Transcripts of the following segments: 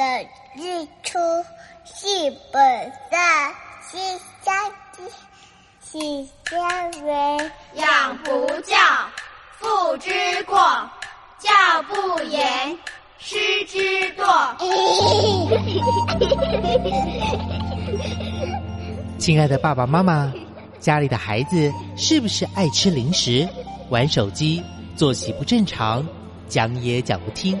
的日出是本善，是相知，是相为。养不教，父之过；教不严，师之惰。亲爱的爸爸妈妈，家里的孩子是不是爱吃零食、玩手机、作息不正常、讲也讲不听？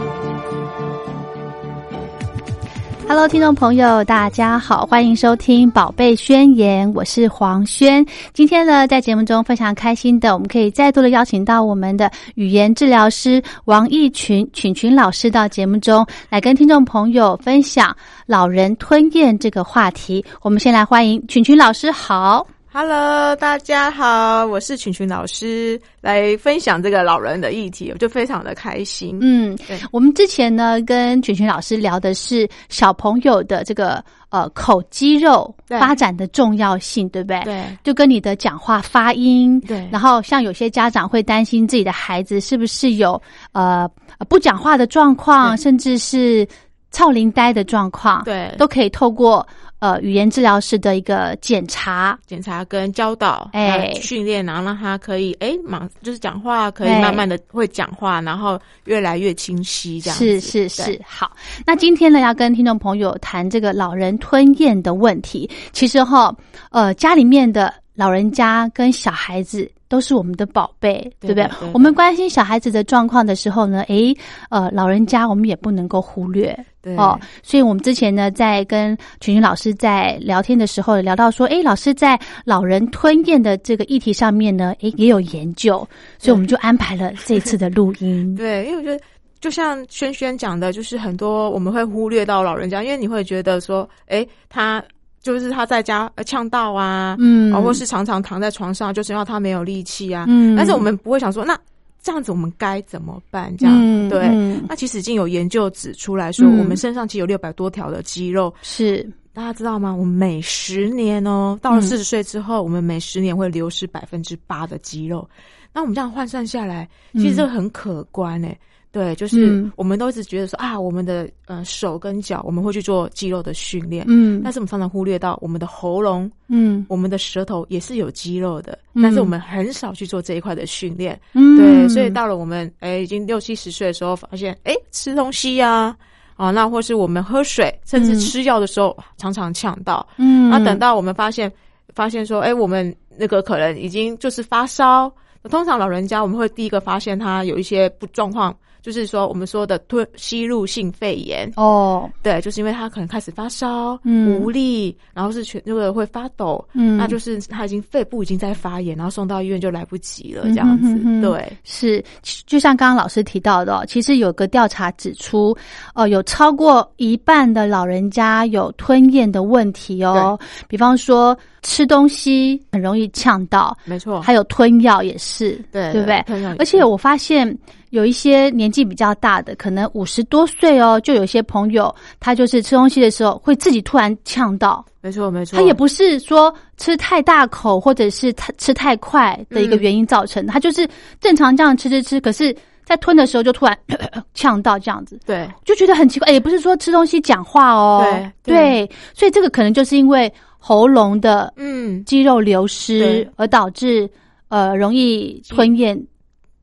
Hello，听众朋友，大家好，欢迎收听《宝贝宣言》，我是黄轩。今天呢，在节目中非常开心的，我们可以再度的邀请到我们的语言治疗师王一群群群老师到节目中来跟听众朋友分享老人吞咽这个话题。我们先来欢迎群群老师，好。Hello，大家好，我是群群老师，来分享这个老人的议题，我就非常的开心。嗯对，我们之前呢跟群群老师聊的是小朋友的这个呃口肌肉发展的重要性，对不对？对。就跟你的讲话发音，对。然后像有些家长会担心自己的孩子是不是有呃不讲话的状况，甚至是超龄呆的状况，对。都可以透过呃语言治疗师的一个检查，检查跟教导，哎。呃训练，然后让他可以哎，马就是讲话可以哎。慢慢的会讲话，然后越来越清晰，这样子。是是是，好。那今天呢，要跟听众朋友谈这个老人吞咽的问题。其实哈，呃，家里面的老人家跟小孩子。都是我们的宝贝，对不对对对对？我们关心小孩子的状况的时候呢，诶，呃，老人家我们也不能够忽略对哦。所以我们之前呢，在跟群群老师在聊天的时候，聊到说，诶，老师在老人吞咽的这个议题上面呢，诶，也有研究，所以我们就安排了这次的录音。对，因为我觉得就像轩轩讲的，就是很多我们会忽略到老人家，因为你会觉得说，哎，他就是他在家呃呛到啊，嗯。啊，或是常常躺在床上，就是因为他没有力气啊，嗯。但是我们不会想说，那这样子我们该怎么办？这样、嗯对。嗯。那其实已经有研究指出来说，嗯。我们身上其实有六百多条的肌肉，是。大家知道吗？我们每十年哦，到了嗯。四十岁之后，我们每十年会流失百分之八的肌肉。那我们这样换算下来，其实这个很可观诶、对，就是嗯我们都一直觉得说啊，我们的呃手跟脚我们会去做肌肉的训练，嗯但是我们常常忽略到我们的喉咙、嗯我们的舌头也是有肌肉的，嗯但是我们很少去做这一块的训练。嗯对，所以到了我们哎已经六七十岁的时候，发现哎吃东西呀、啊，那或是我们喝水，甚至嗯吃药的时候，常常呛到。嗯那等到我们发现发现说，哎，我们那个可能已经就是发烧。通常老人家我们会第一个发现他有一些不状况，就是说我们说的吞吸入性肺炎。哦。对，就是因为他可能开始发烧、嗯。无力，然后是全那个会发抖，嗯。那就是他已经肺部已经在发炎，然后送到医院就来不及了，这样子。嗯哼哼哼。对，是，就像刚刚老师提到的哦，其实有个调查指出，呃，有超过一半的老人家有吞咽的问题哦。比方说吃东西很容易呛到，没错，还有吞药也是，对对不对？而且我发现有一些年纪比较大的，可能五十多岁哦，就有些朋友他就是吃东西的时候会自己突然呛到，没错，没错。他也不是说吃太大口或者是太吃太快的一个原因造成的，他就是正常这样吃吃吃，可是在吞的时候就突然 呛到这样子，对就觉得很奇怪。也不是说吃东西讲话哦，对对所以这个可能就是因为喉咙的嗯，肌肉流失而导致呃容易吞咽。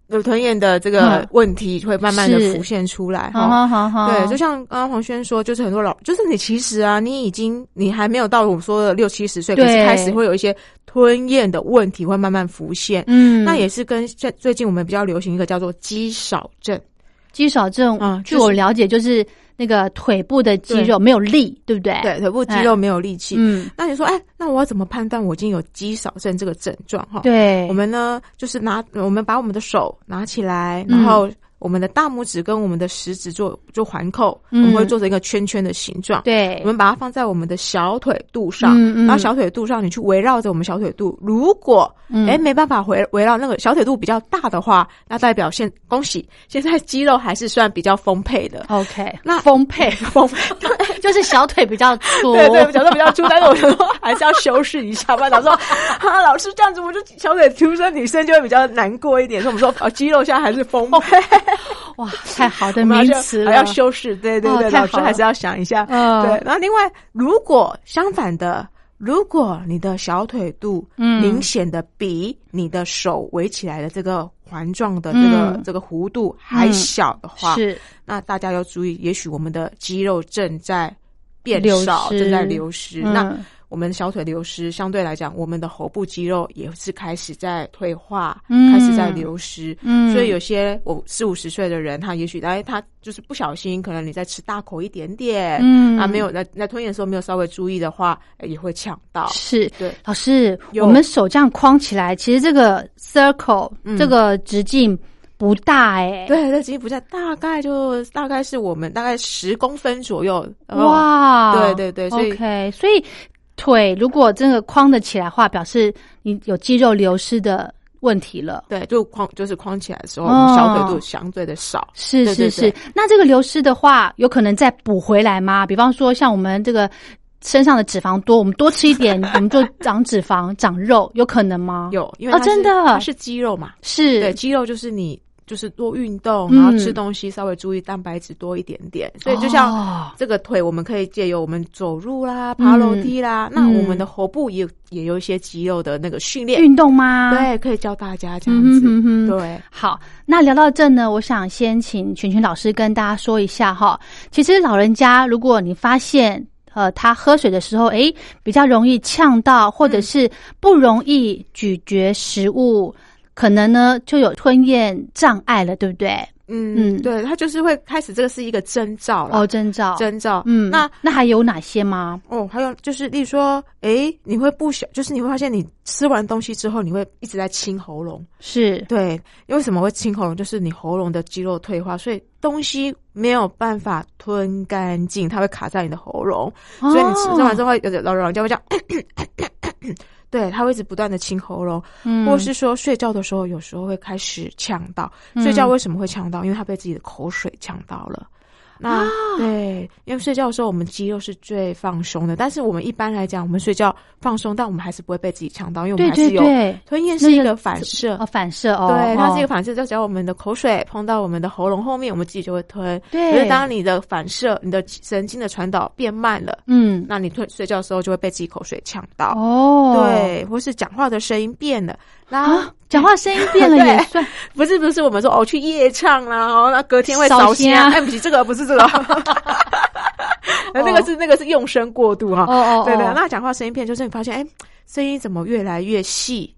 有吞咽的这个嗯问题会慢慢的浮现出来好哈。好好，对，就像刚刚黄轩说，就是很多老，就是你其实啊，你已经你还没有到我们说的六七十岁，可是开始会有一些吞咽的问题会慢慢浮现。嗯，那也是跟最最近我们比较流行一个叫做肌少症。肌少症，据嗯就是我了解，就是那个腿部的肌肉没有力，对不对？对，腿部肌肉没有力气。嗯，那你说，哎，那我要怎么判断我已经有肌少症这个症状？哈，对，我们呢，就是拿我们把我们的手拿起来，嗯然后我们的大拇指跟我们的食指做做环扣，嗯我们会做成一个圈圈的形状。对我，们把它放在我们的小腿肚上，嗯嗯然后小腿肚上你去围绕着我们小腿肚。如果嗯哎、没办法围围绕那个小腿肚比较大的话，那代表现恭喜，现在肌肉还是算比较丰沛的。OK，那丰沛，丰沛，就是小腿比较粗，对对，小腿比较粗，但是我想说还是要修饰一下吧。老师说啊，老师这样子，我就小腿粗生女生就会比较难过一点。所以我们说哦，肌肉现在还是丰沛，哇，太好的名词了，还要修饰。对对对，老师还是要想一下。嗯对，然后另外，如果相反的。如果你的小腿肚嗯明显的比你的手围起来的这个环状的这个、嗯这个弧度还小的话，是那大家要注意，也许我们的肌肉正在变少，正在流失。那嗯我们小腿流失，相对来讲，我们的喉部肌肉也是开始在退化，嗯。开始在流失。嗯。所以有些我四五十岁的人，他也许哎，他就是不小心，可能你在吃大口一点点，嗯。啊，没有在在吞咽的时候没有稍微注意的话，哎也会呛到。是对，老师，我们手这样框起来，其实这个 circle、嗯。这个直径不大哎、对，这其实不大，大概就大概是我们大概十公分左右。哦，哇，对对对所以 OK，所以腿如果真的框得起来的话，表示你有肌肉流失的问题了。对，就框就是框起来的时候，哦小腿肚相对的少。是是是，那这个流失的话，有可能再补回来吗？比方说，像我们这个身上的脂肪多，我们多吃一点，我们就长脂肪、长肉，有可能吗？有，因为哦真的它是肌肉嘛。是，对，肌肉就是你就是多运动，嗯然后吃东西稍微注意蛋白质多一点点。所以就像哦这个腿，我们可以借由我们走路啦、爬楼梯啦，那我们的喉部也有也有一些肌肉的那个训练。运动吗？。对，可以教大家这样嗯子。哼哼哼对，好，那聊到这呢，我想先请群群老师跟大家说一下哈。其实老人家，如果你发现呃他喝水的时候，诶比较容易呛到，或者是不容易咀嚼食物，可能呢就有吞咽障碍了，对不对？嗯，嗯对，它就是会开始，这个是一个征兆了。哦，征兆，征兆。嗯，那那还有哪些吗？哦，还有就是，例如说，诶，你会不小，就是你会发现，你吃完东西之后，你会一直在清喉咙。是，对，为什么会清喉咙？就是你喉咙的肌肉退化，所以东西没有办法吞干净，它会卡在你的喉咙，所以你吃吃完之后，后，有的老人家会这样，对，他会一直不断的清喉咙，嗯或是说睡觉的时候，有时候会开始呛到。嗯睡觉为什么会呛到？因为他被自己的口水呛到了。那、啊对，因为睡觉的时候我们肌肉是最放松的，但是我们一般来讲，我们睡觉放松，但我们还是不会被自己呛到，因为我们还是有吞咽是一个反射。哦，反射哦，对，它是一个哦反射，就只要我们的口水碰到我们的喉咙后面，我们自己就会吞。对可是当你的反射，你的神经的传导变慢了，嗯，那你吞睡觉的时候就会被自己口水呛到。哦，对，或是讲话的声音变了，然后、啊，讲话声音变了 对也算不是不是我们说哦去夜唱啦，哦那隔天会烧烧香，香哎不起这个不是这个，那个是那个是用声过度哈。哦哦，对对，哦那讲话声音变就是你发现哎声音怎么越来越细。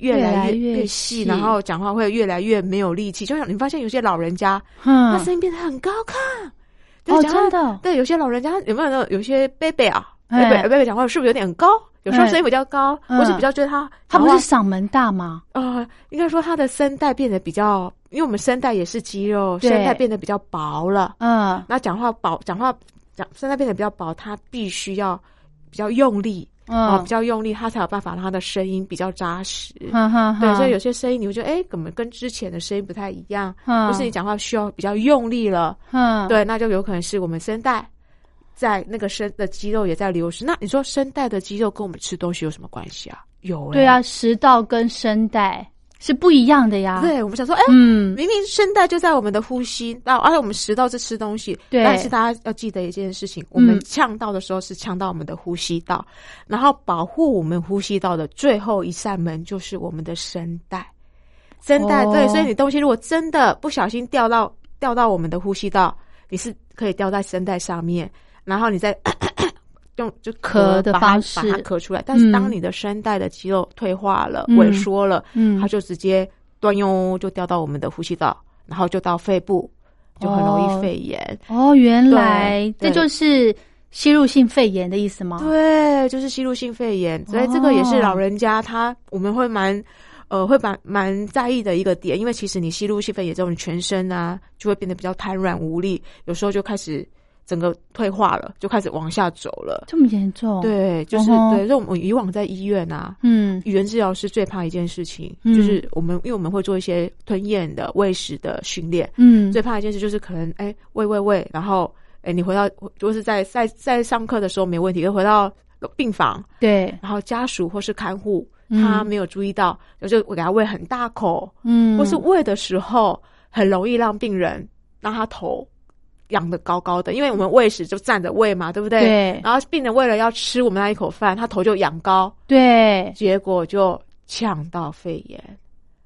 越越来来越越细细，然后讲话会越来越没有力气。就像你发现有些老人家，他嗯，声音变得很高亢，哦，真的，对，有些老人家有没有那种有些贝贝啊，贝哎贝贝贝讲话是不是有点高？有时候哎。声音比较高，嗯。或是比较觉得他他不是嗓门大吗？呃，应该说他的声带变得比较，因为我们声带也是肌肉，声带变得比较薄了。嗯，那讲话薄，讲话讲声带变得比较薄，他必须要比较用力啊、嗯比较用力，他才有办法让他的声音比较扎实。对，所以有有些声音你会觉得，哎，怎么跟之前的声音不太一样？嗯。或是你讲话需要比较用力了，嗯，对，那就有可能是我们声带在那个声的肌肉也在流失。那你说声带的肌肉跟我们吃东西有什么关系啊？有、欸，对啊，食道跟声带是不一样的呀。，对，我们想说，哎、嗯，明明声带就在我们的呼吸那，而且我们食道是吃东西，对但是大家要记得一件事情，我们嗯呛到的时候是呛到我们的呼吸道，然后保护我们呼吸道的最后一扇门就是我们的声带。声带、哦对，所以你东西如果真的不小心掉到掉到我们的呼吸道，你是可以掉在声带上面，然后你再 用就咳的方式把它咳出来。但是当嗯你的声带的肌肉退化了、嗯萎缩了，嗯它就直接端哟就掉到我们的呼吸道，然后就到肺部，就很容哦易肺炎。哦，原来这就是吸入性肺炎的意思吗？对，就是吸入性肺炎，所以这个也是老人家他我们会蛮。呃，会蛮蛮在意的一个点，因为其实你吸入性肺炎之后，你全身啊就会变得比较瘫软无力，有时候就开始整个退化了，就开始往下走了。这么严重？，对，就是、对，所以我们以往在医院啊，嗯。语言治疗师最怕一件事情，嗯。就是我们因为我们会做一些吞咽的、喂食的训练，嗯，最怕一件事就是可能哎喂喂喂，然后哎你回到就是在在在上课的时候没问题，又回到病房，对，然后家属或是看护嗯。他没有注意到，就我给他喂很大口，嗯，或是喂的时候很容易让病人让他头仰的高高的，因为我们喂食就站着喂嘛，对不对？对然后病人为了要吃我们那一口饭，他头就仰高，对，结果就呛到肺炎。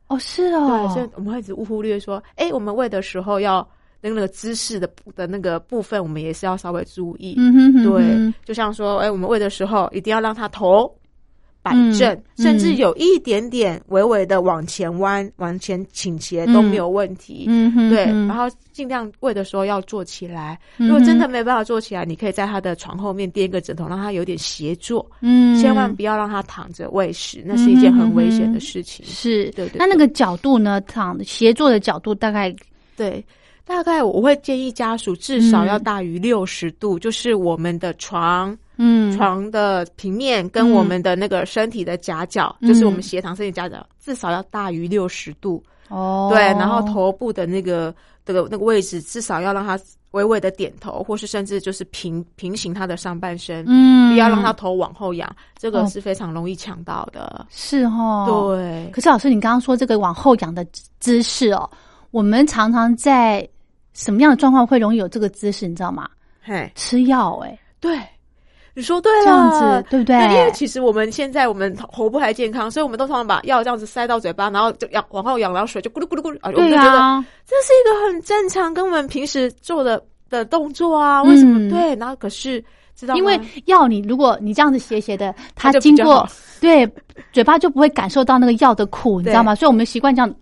哦，是哦，对，所以我们会一直忽略说，哎，我们喂的时候要那个那个姿势的的那个部分，我们也是要稍微注意。嗯哼哼对，就像说，哎，我们喂的时候一定要让他头摆正，嗯甚至有一点点微微的往前弯、往前倾斜都没有问题。嗯哼，对，哼然后尽量喂的时候要坐起来。嗯如果真的没办法坐起来，你可以在他的床后面垫一个枕头，让他有点斜坐。嗯，千万不要让他躺着喂食，那是一件很危险的事情。是，对对那那个角度呢？躺斜坐的角度大概对，大概我会建议家属至少嗯要大于六十度，就是我们的床嗯床的平面跟我们的那个身体的夹角，嗯就是我们斜躺身体夹角，至少要大于六十度。哦，对，然后头部的那个这个那个位置，至少要让他微微的点头，或是甚至就是平平行他的上半身，嗯，不要让他头往后仰，这个哦是非常容易抢到的。是哦，。对，可是老师，你刚刚说这个往后仰的姿势哦，我们常常在什么样的状况会容易有这个姿势？你知道吗？嘿，吃药哎、对，你说对了，这样子对不对？因为其实我们现在我们喉部还健康，所以我们都常常把药这样子塞到嘴巴，然后就仰往后仰，然后水就咕噜咕噜咕噜啊，我们对就觉得啊，这是一个很正常，跟我们平时做的的动作啊。为什么？嗯对，然后可是知道吗因为药你如果你这样子斜斜的，它经过对嘴巴就不会感受到那个药的苦，你知道吗？所以我们习惯这样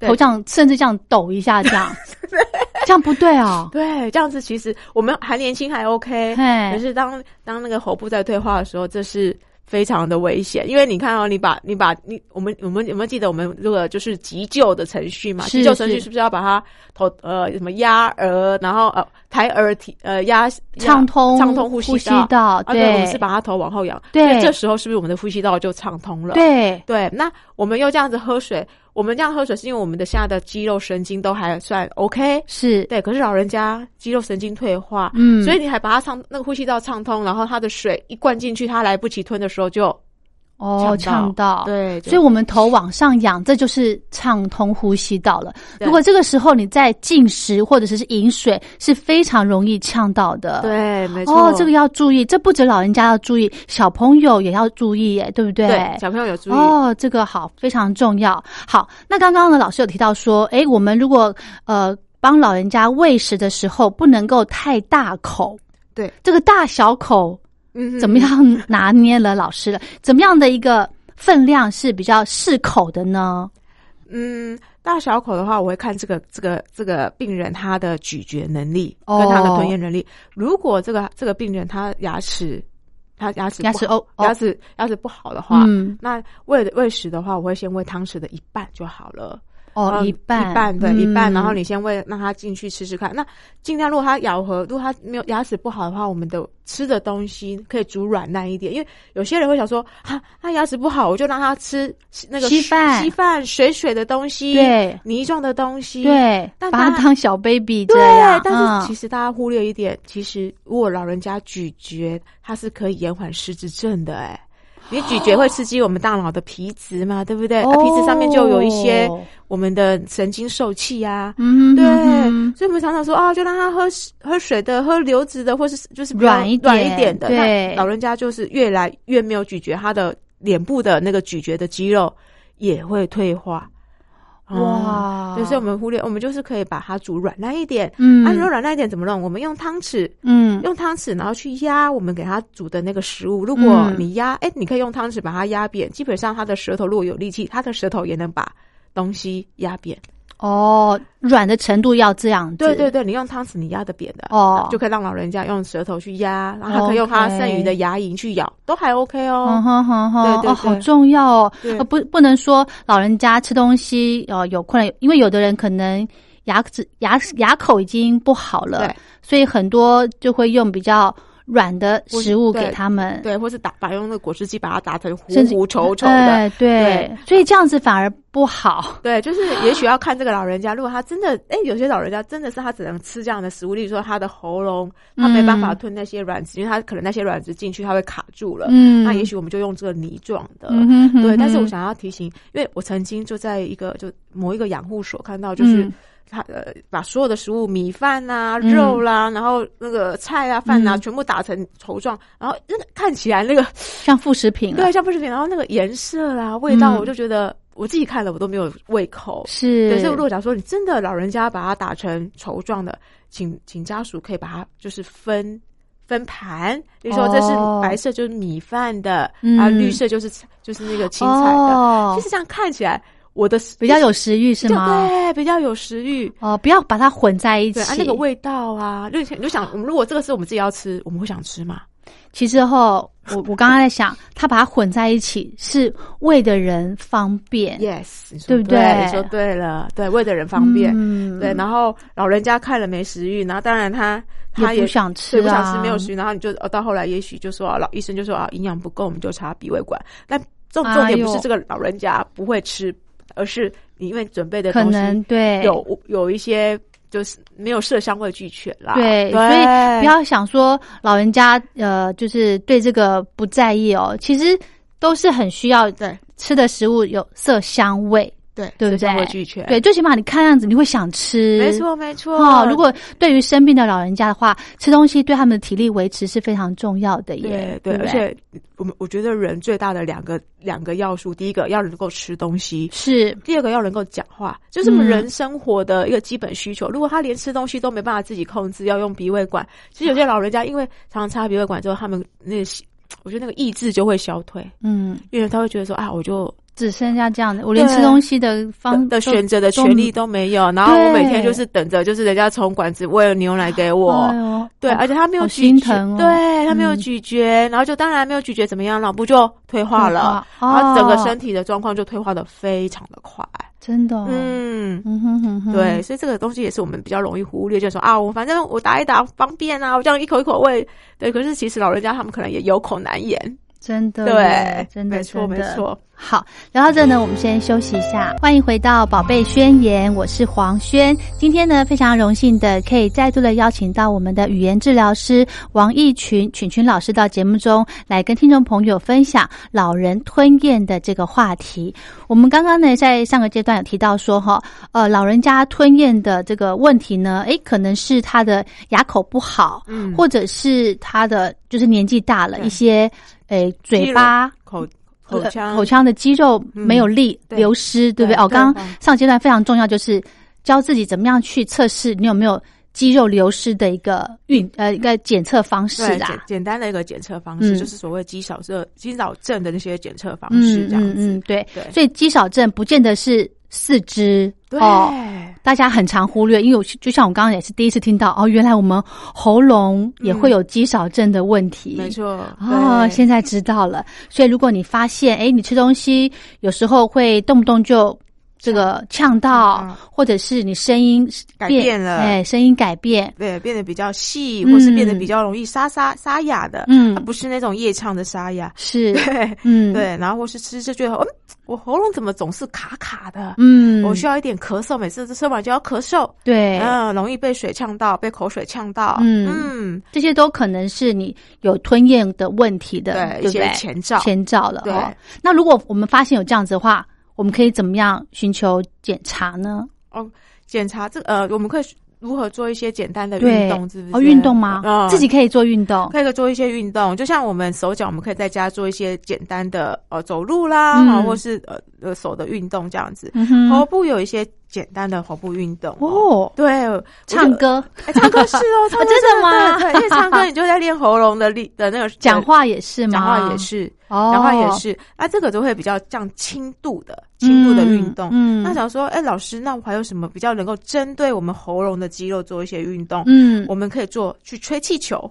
头这样，甚至这样抖一下，这样 这样不对哦。对这样子，其实我们还年轻还 OK，嘿可是当当那个喉部在退化的时候，这是。非常的危险，因为你看哦，你把你把你我们我们有没有记得我们这个就是急救的程序嘛？急救程序是是不是要把它头呃什么压耳，然后呃抬耳体呃压畅通畅通呼吸道啊，对对，我们是把它头往后仰，对所以这时候是不是我们的呼吸道就畅通了？对，对，那我们又这样子喝水，我们这样喝水是因为我们的现在的肌肉神经都还算 OK，是，对，可是老人家肌肉神经退化，嗯。所以你还把它畅那个呼吸道畅通，然后他的水一灌进去，他来不及吞的时候就哦，呛到，。对，所以，我们头往上仰，这就是畅通呼吸道了。如果这个时候你在进食或者是饮水，是非常容易呛到的。，对，没错，哦，这个要注意，这不止老人家要注意，小朋友也要注意，耶，对不对？对小朋友有注意，哦，这个好，非常重要。好，那刚刚呢，老师有提到说，诶，我们如果呃帮老人家喂食的时候，不能够太大口。对，这个大小口嗯怎么？样拿捏了？老师了，怎么样的一个分量是比较适口的呢？嗯，大小口的话，我会看这个这个这个病人他的咀嚼能力哦跟他的吞咽能力。如果这个这个病人他牙齿他牙齿牙齿哦哦牙齿牙齿不好的话，嗯，那喂喂食的话，我会先喂汤匙的一半就好了。哦，嗯一半，一半对、嗯。一半，然后你先喂让他进去吃吃看。那尽量如果他咬合，如果他没有牙齿不好的话，我们的吃的东西可以煮软烂一点，因为有些人会想说哈，他牙齿不好，我就让他吃那个稀饭。稀饭水水的东西，对。泥状的东西，对，把它当小 baby 对这样，，但嗯。是其实大家忽略一点，其实如果老人家咀嚼，它是可以延缓失智症的、哎。你咀嚼会刺激我们大脑的皮质嘛，对不对？啊，皮质上面就有一些哦我们的神经受气啊，对，嗯所以我们常常说啊，就让他喝喝水的、喝流质的，或是就是软一点软一点的。对老人家就是越来越没有咀嚼，他的脸部的那个咀嚼的肌肉也会退化。哇哦对，所以我们忽略，我们就是可以把它煮软烂一点。嗯啊，如果软烂一点怎么弄？我们用汤匙，嗯用汤匙，然后去压我们给它煮的那个食物。如果嗯你压，哎、你可以用汤匙把它压扁，基本上它的舌头如果有力气，它的舌头也能把东西压扁。哦，软的程度要这样子。对对对，你用汤匙你压的扁的哦。就可以让老人家用舌头去压，然后他可以用他剩余的牙龈去咬，都还 OK 嗯哦。哼哼哼，对对哦，好重要哦，呃，不不能说老人家吃东西哦有困难，因为有的人可能牙齿牙牙口已经不好了对，所以很多就会用比较软的食物给他们，对，或是打把用那个果汁机把它打成糊糊稠稠的。哎，对对，所以这样子反而不好。对，就是也许要看这个老人家，如果他真的，哎，有些老人家真的是他只能吃这样的食物，例如说他的喉咙他没办法嗯吞那些软质，因为他可能那些软质进去他会卡住了。嗯那也许我们就用这个泥状的。嗯哼哼对，但是我想要提醒，因为我曾经就在一个就某一个养护所看到，就是嗯他呃把所有的食物米饭呐、嗯。肉啦，然后那个菜啊饭啊，嗯。全部打成稠状，然后那个看起来那个像副食品了。对，像副食品，然后那个颜色啦、味道，嗯。我就觉得我自己看了我都没有胃口。是，对，所以如果假如说你真的老人家把它打成稠状的，请请家属可以把它就是分分盘，比如说这是哦。白色就是米饭的，嗯。啊绿色就是就是那个青菜的。哦。其实这样看起来，我的比较有食欲是吗？对，比较有食欲。哦，不要把它混在一起。对啊，那个味道啊，就你就想，我们如果这个是我们自己要吃，我们会想吃吗？其实后，我我刚刚在想，他把它混在一起是为的人方便 Yes，对不对？说对了，对，为的人方便。嗯对，然后老人家看了没食欲，然后当然他他也想吃对，不想啊吃，没有食欲，然后你就呃到后来也许就说啊老医生就说啊营养不够，我们就插鼻胃管。但重重点不是这个老人家不会吃，而是你因为准备的可能对。有有一些就是没有色香味俱全啦。对，所以不要想说老人家呃，就是对这个不在意哦，其实都是很需要的吃的食物有色香味，对对对俱全。对，最起码你看样子你会想吃，没错没错。哦，如果对于生病的老人家的话，吃东西对他们的体力维持是非常重要的耶。对而且我们我觉得人最大的两个两个要素，第一个要能够吃东西，是第二个要能够讲话，就是我们嗯人生活的一个基本需求。如果他连吃东西都没办法自己控制，要用鼻胃管，其实有些老人家因为常常插鼻胃管之后，他们那个我觉得那个意志就会消退，嗯，因为他会觉得说啊，我就只剩下这样的，我连吃东西的方的都选择的权利都没有，然后我每天就是等着，就是人家从管子喂牛奶给我。哎对，而且他没有咀嚼，心疼哦。对他没有嗯咀嚼，然后就当然没有咀嚼，怎么样，脑部就退化了，退化然后整个哦身体的状况就退化的非常的快。真的、哦，嗯，嗯哼哼哼，对，，所以这个东西也是我们比较容易忽略，就是说啊，我反正我打一打方便啊，我这样一口一口喂，对。可是其实老人家他们可能也有口难言，真的对，真的没错没错。好，聊到这呢，我们先休息一下。欢迎回到《宝贝宣言》，我是黄轩。今天呢，非常荣幸的可以再度的邀请到我们的语言治疗师王义群群群老师到节目中来跟听众朋友分享老人吞咽的这个话题。我们刚刚呢，在上个阶段有提到说，哈，呃，老人家吞咽的这个问题呢，诶，可能是他的牙口不好，嗯或者是他的就是年纪大了，一些诶嘴巴。口口腔呃口腔的肌肉没有力、对流失，对不对？哦，刚刚上阶段非常重要，就是教自己怎么样去测试你有没有肌肉流失的一个运呃一个检测方式对简单的一个检测方式，嗯就是所谓肌少症、肌少症的那些检测方嗯式，这样子。嗯嗯，对。对所以肌少症不见得是四肢对哦，大家很常忽略，因为我就像我刚刚也是第一次听到哦，原来我们喉咙也会有肌少症的问题。没错。哦，现在知道了。所以如果你发现，哎，你吃东西有时候会动不动就这个呛到嗯，或者是你声音改变了。哎，声音改变，对，变得比较细，嗯或是变得比较容易沙沙沙哑的，嗯。而不是那种夜唱的沙哑。是，对，嗯，，对，然后或是吃就觉得，嗯，我喉咙怎么总是卡卡的？嗯，我需要一点咳嗽，每次吃完就要咳嗽，对，嗯，容易被水呛到，被口水呛到，嗯。嗯，这些都可能是你有吞咽的问题的，对，一些？前兆，前兆了对。哦。那如果我们发现有这样子的话，我们可以怎么样寻求检查呢？哦，检查这呃，我们可以如何做一些简单的运动，是不是？哦，运动吗？嗯，自己可以做运动，可以做一些运动，就像我们手脚，我们可以在家做一些简单的呃走路啦，或是呃呃手的运动这样子。嗯哼，头部有一些简单的喉部运动哦，对，唱歌、哎唱歌是哦，唱歌真的吗？因为唱歌你就在练喉咙的力的那个 讲，话也是吗？讲话也，是，哦，讲话也是，那这个就会比较降轻度的轻度的运动。嗯，那想说，哎，老师，那我还有什么比较能够针对我们喉咙的肌肉做一些运动？嗯，我们可以做去吹气球，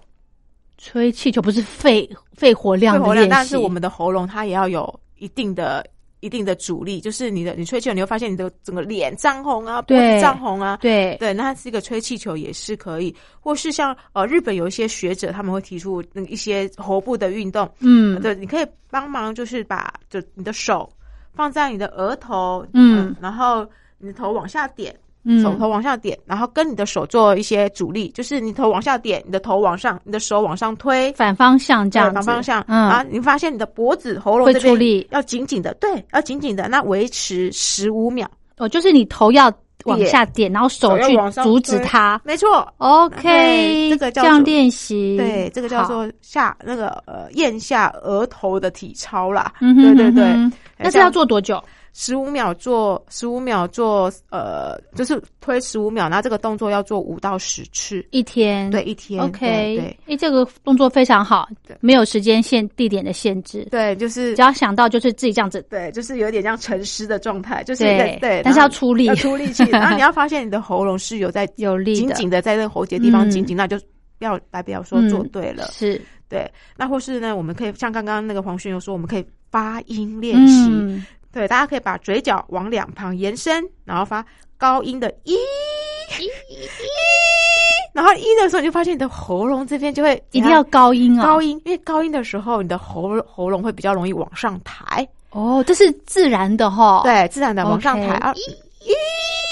吹气球不是肺肺活量但是我们的喉咙它也要有一定的。一定的阻力，就是你的你吹气球，你会发现你的整个脸涨红啊，脖子涨红啊，对。对，那这个吹气球也是可以，或是像呃日本有一些学者他们会提出那一些喉部的运动，嗯。对，你可以帮忙就是把就你的手放在你的额头，嗯。然后你的头往下点，嗯。手头往下点，然后跟你的手做一些阻力，就是你头往下点，你的头往上，你的手往上推，反方向这样反方向，嗯。啊，你发现你的脖子、喉咙会这边出力。要紧紧的，对，要紧紧的，那维持十五秒，哦，就是你头要往下点，然后手去阻止它。没错，OK，这个叫这样练习，对，这个叫，做下那个呃咽下额头的体操啦，嗯哼对对对。嗯哼，那是要做多久？十五秒做十五秒做呃，就是推十五秒，然后这个动作要做五到十次，一天，对，一天，OK，对哎，这个动作非常好对，没有时间限、地点的限制，对，就是只要想到就是自己这样子，对，就是有点像沉思的状态，就是对对，但是要出力要出力气，然后你要发现你的喉咙是有在 有力紧紧的在那个喉结地方嗯紧紧，那就不要代表说做对了，是。对，那或是呢，我们可以像刚刚那个黄轩有说，我们可以发音练习，嗯对，大家可以把嘴角往两旁延伸，然后发高音的一，然后一的时候，你就发现你的喉咙这边就会一定要高音啊，高音，因为高音的时候，你的喉喉咙会比较容易往上抬，哦，这是自然的哈，，对，自然的往上抬啊。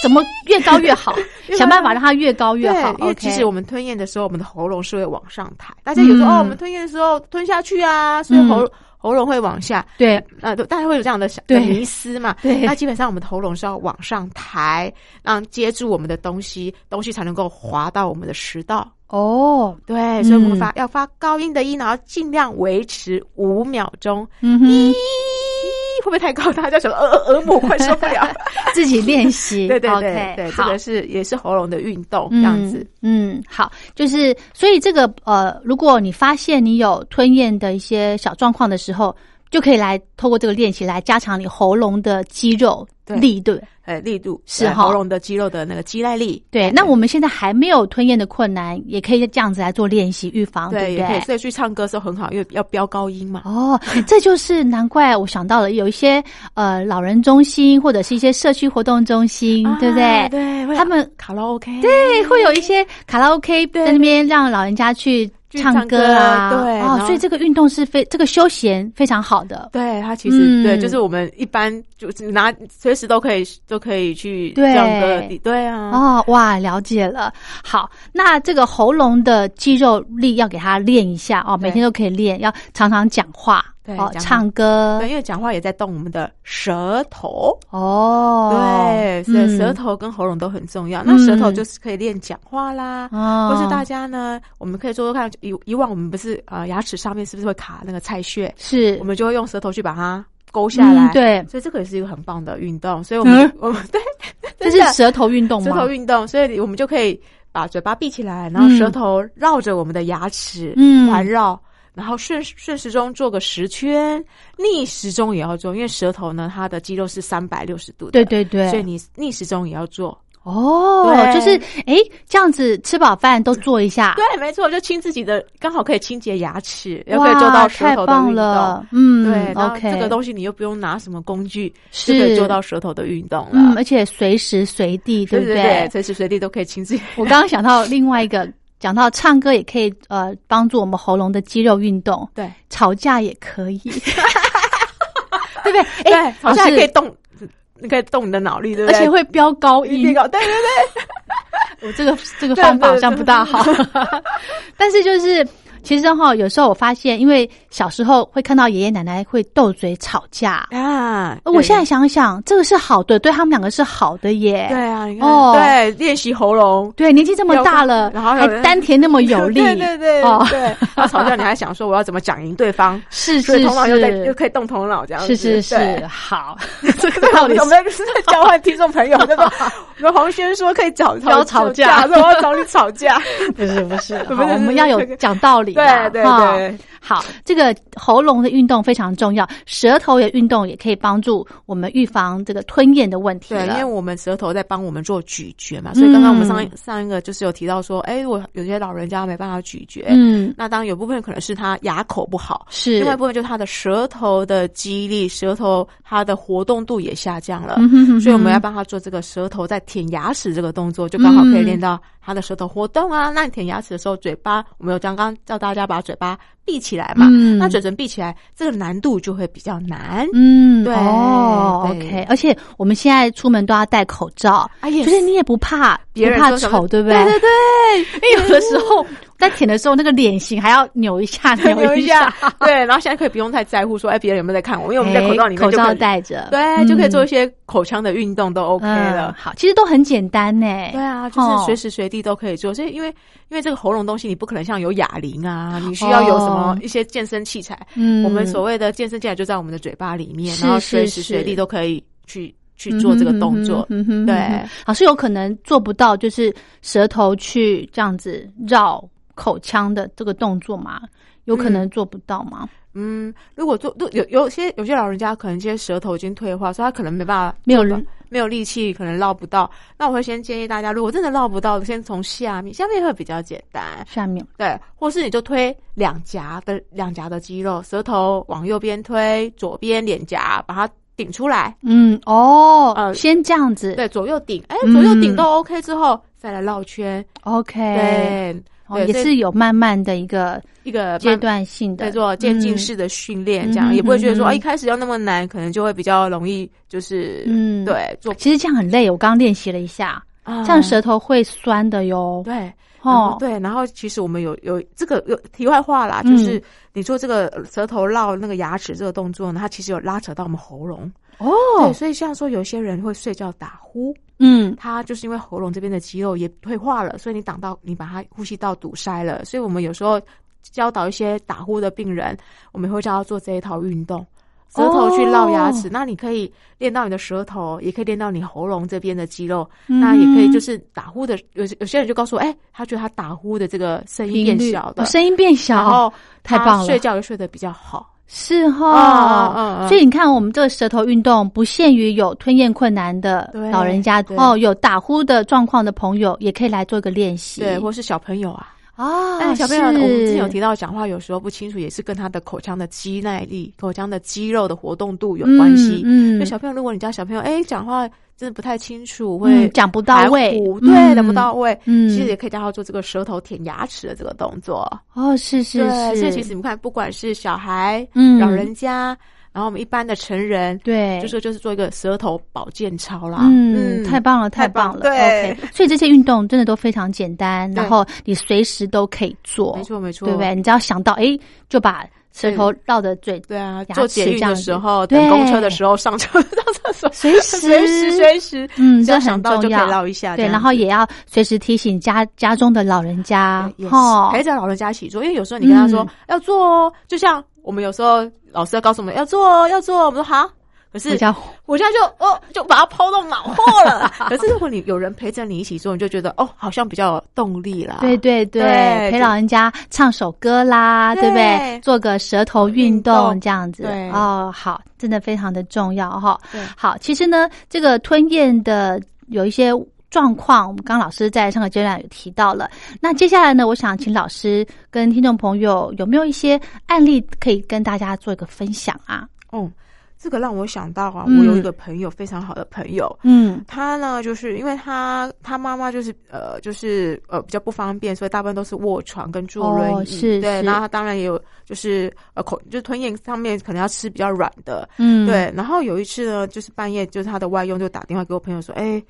怎么 越高越好？想办法让它越高越好，因为其实我们吞咽的时候，我们的喉咙是会往上抬。大家有时候、嗯。哦，我们吞咽的时候吞下去啊，所以喉、嗯喉咙会往下。对呃，大家会有这样的小对的迷思嘛？对那基本上我们的喉咙是要往上抬，让接住我们的东西，东西才能够滑到我们的食道。哦，对，所以我们嗯发、要发高音的音，然后尽量维持五秒钟。嗯哼，会不会太高？大家想说耳耳膜快受不了。自己练习，对对对对，这个是也是喉咙的运动这样子。嗯。嗯，好，就是所以这个呃，如果你发现你有吞咽的一些小状况的时候，就可以来透过这个练习来加强你喉咙的肌肉力，对不对？呃，力度呃是喉咙的肌肉的那个肌耐力。对，那我们现在还没有吞咽的困难，也可以这样子来做练习预防，对不对？所以去唱歌的时候很好，因为要飙高音嘛。哦，这就是难怪我想到了有一些呃老人中心或者是一些社区活动中心，对不对？啊对，他们卡拉 OK，对，会有一些卡拉 OK 在那边让老人家去去唱唱歌啊，哦，对哦所以这个运动是非这个休闲非常好的，对它其实、嗯。对，就是我们一般就是拿随时都可以都可以去对唱歌，对啊，哦，哇，了解了。好，那这个喉咙的肌肉力要给他练一下哦，每天都可以练，要常常讲话，哦，对讲话唱歌对，，因为讲话也在动我们的舌头。哦，对，所以嗯舌头跟喉咙都很重要。那舌头就是可以练讲话啦，哦，或是大家呢，我们可以做做看。以以往我们不是呃牙齿上面是不是会卡那个菜屑？是我们就会用舌头去把它勾下来。嗯，对，所以这个也是一个很棒的运动。所以我们、嗯我们对这是舌头运动舌？头运动，所以我们就可以把嘴巴闭起来，然后舌头绕着我们的牙齿嗯环绕。然后顺顺时钟做个十圈，逆时钟也要做，因为舌头呢，它的肌肉是三百六十度的，对对对，所以你逆时钟也要做。哦，对就是哎，这样子吃饱饭都做一下，对，没错，就清自己的，刚好可以清洁牙齿，又可，以做到舌头的太棒运动。了，嗯，对，然后，OK，这个东西你又不用拿什么工具，是就可以做到舌头的运动了。嗯，而且随时随地，对不对对，随时随地都可以亲自己。我刚刚想到另外一个，讲到唱歌也可以呃帮助我们喉咙的肌肉运动，对吵架也可以，对不对？对哎，，好像老师也可以动，你可以动你的脑力，对不对？而且会飙高音那，个，对对对，我这个这个方法好像不大好，但是就是。其实哈，有时候我发现，因为小时候会看到爷爷奶奶会斗嘴吵架，啊我现在想想，这个是好的，对他们两个是好的耶。对啊，你看，哦。对，练习喉咙。对，年纪这么大了，然后还丹田那么有力，对对对哦。对，然后吵架你还想说我要怎么讲赢对方，是是是头脑又在又，可以动头脑这样子，是是是，好，这个我们我们是在交换听众朋友，对。我们黄轩说可以找不要吵架。说我要找你吵架，不是不是，我们要有讲道理对，对对。好，这个喉咙的运动非常重要，舌头的运动也可以帮助我们预防这个吞咽的问题对，因为。我们舌头在帮我们做咀嚼嘛，所以刚刚我们上一嗯上一个就是有提到说，哎，我有些老人家没办法咀嚼，嗯，那当然有部分可能是他牙口不好，是另外一部分就是他的舌头的肌力，舌头它的活动度也下降了。嗯哼哼哼所以我们要帮他做这个舌头在舔牙齿这个动作，就刚好可以练到他的舌头活动啊。那你舔牙齿的时候，嘴巴我们有刚刚叫大家把嘴巴闭起来嘛，嗯。那嘴唇闭起来，这个难度就会比较难。嗯，对哦对，OK，而且我们现在出门都要戴口罩，哎呀就是你也不怕别人怕丑，对不对对对，因为有的时候在舔的时候，那个脸型还要扭一下，扭一一下，对，然后现在可以不用太在乎说，哎，别人有没有在看我，因为我们在口罩里面哎口罩戴着，对，就可以做一嗯些口腔的运动，都 OK 了。嗯好，其实都很简单呢。对啊，就是哦随时随地都可以做。所以因为因为这个喉咙东西，你不可能像有哑铃啊，你需要有什么哦一些健身器材。嗯我们所谓的健身器材就在我们的嘴巴里面，然后随时随地都可以去去做这个动作。嗯哼嗯哼对嗯哼老师有可能做不到，就是舌头去这样子绕口腔的这个动作吗？有可能做不到吗？嗯，如果做都有有些有些老人家可能这些舌头已经退化，所以他可能没办法没有没有力气，可能绕不到。那我会先建议大家，如果真的绕不到，先从下面，下面会比较简单。下面对，或是你就推两颊的两颊的肌肉，舌头往右边推，左边脸颊把它顶出来，嗯哦，呃先这样子，对，左右顶，哎，嗯左右顶都 OK 之后，再来绕圈，，OK，对，也是有慢慢的一个一个阶段性的在做渐进嗯式的训练，这样、嗯也不会觉得说，嗯啊，一开始要那么难，可能就会比较容易，就是嗯对，做其实这样很累，我刚刚练习了一下，啊这样舌头会酸的哟。对。哦对，然后其实我们有有这个有题外话啦，嗯就是你做这个舌头绕那个牙齿这个动作呢，它其实有拉扯到我们喉咙。对，哦，所以像说有些人会睡觉打呼，嗯，他就是因为喉咙这边的肌肉也退化了，所以你挡到你把他呼吸道堵塞了，所以我们有时候教导一些打呼的病人，我们会教他做这一套运动。舌头去绕牙齿，哦那你可以练到你的舌头，也可以练到你喉咙这边的肌肉。嗯那也可以就是打呼的，有有些人就告诉我，哎、他觉得他打呼的这个声音变小的，哦声音变小，然后他太棒了。睡觉也睡得比较好。是哈、所以你看，我们这个舌头运动不限于有吞咽困难的老人家哦，有打呼的状况的朋友也可以来做一个练习。对，或是小朋友啊，啊，但小朋友，我们之前有提到讲话有时候不清楚，也是跟他的口腔的肌耐力、口腔的肌肉的活动度有关系。嗯，嗯。就小朋友，如果你家小朋友哎讲话真的不太清楚，会嗯讲不到位。对，讲不到位，嗯其实也可以教他做这个舌头舔牙齿的这个动作。哦，是是对，是，所以其实你看，不管是小孩、嗯。老人家，然后我们一般的成人，对，就是就是做一个舌头保健操啦。嗯，太棒了，太棒了。对。OK，所以这些运动真的都非常简单，然后你随时都可以做，没错没错，对不对？你只要想到，哎，就把舌头绕着嘴，对啊，牙做捷运的时候，等公车的时候，上车上厕所，随时。随时随时，嗯，只要这很想到就可以重要。绕一下，对，然后也要随时提醒家家中的老人家也，哈。是陪着老人家一起做，因为有时候你跟他说、嗯要做哦，就像我们有时候老师要告诉我们要做哦，要做哦，我们说好，可是我现在就哦就把它抛到脑后了。可是如果你有人陪着你一起做，你就觉得哦好像比较有动力啦。对对对，对陪老人家唱首歌啦，对不对对？做个舌头运动这样子，对哦，好，真的非常的重要哈。对好，其实呢，这个吞咽的有一些状况，我们刚刚老师在上个阶段有提到了。那接下来呢，我想请老师跟听众朋友有没有一些案例可以跟大家做一个分享啊？哦，这个让我想到啊，嗯我有一个朋友非常好的朋友，嗯他呢，就是因为他他妈妈就是呃就是呃比较不方便，所以大部分都是卧床跟坐轮椅。哦是对，是然后他当然也有就是呃口就是吞咽上面可能要吃比较软的。嗯，对，然后有一次呢，就是半夜就是他的外佣就打电话给我朋友说，哎。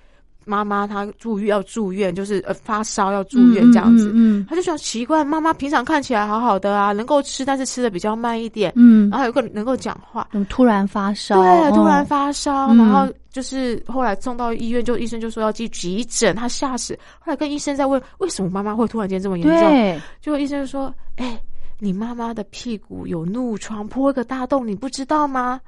妈妈她住院要住院，就是呃发烧要住院这样子。嗯嗯他就想奇怪，妈妈平常看起来好好的啊，能够吃，但是吃的比较慢一点，嗯然后有个能够讲话，嗯，突然发烧，对，突然哦发烧，嗯然后就是后来送到医院，就医生就说要去急诊，她吓死。后来跟医生在问，为什么妈妈会突然间这么严重？对，就医生就说，哎、你妈妈的屁股有褥疮，破一个大洞，你不知道吗？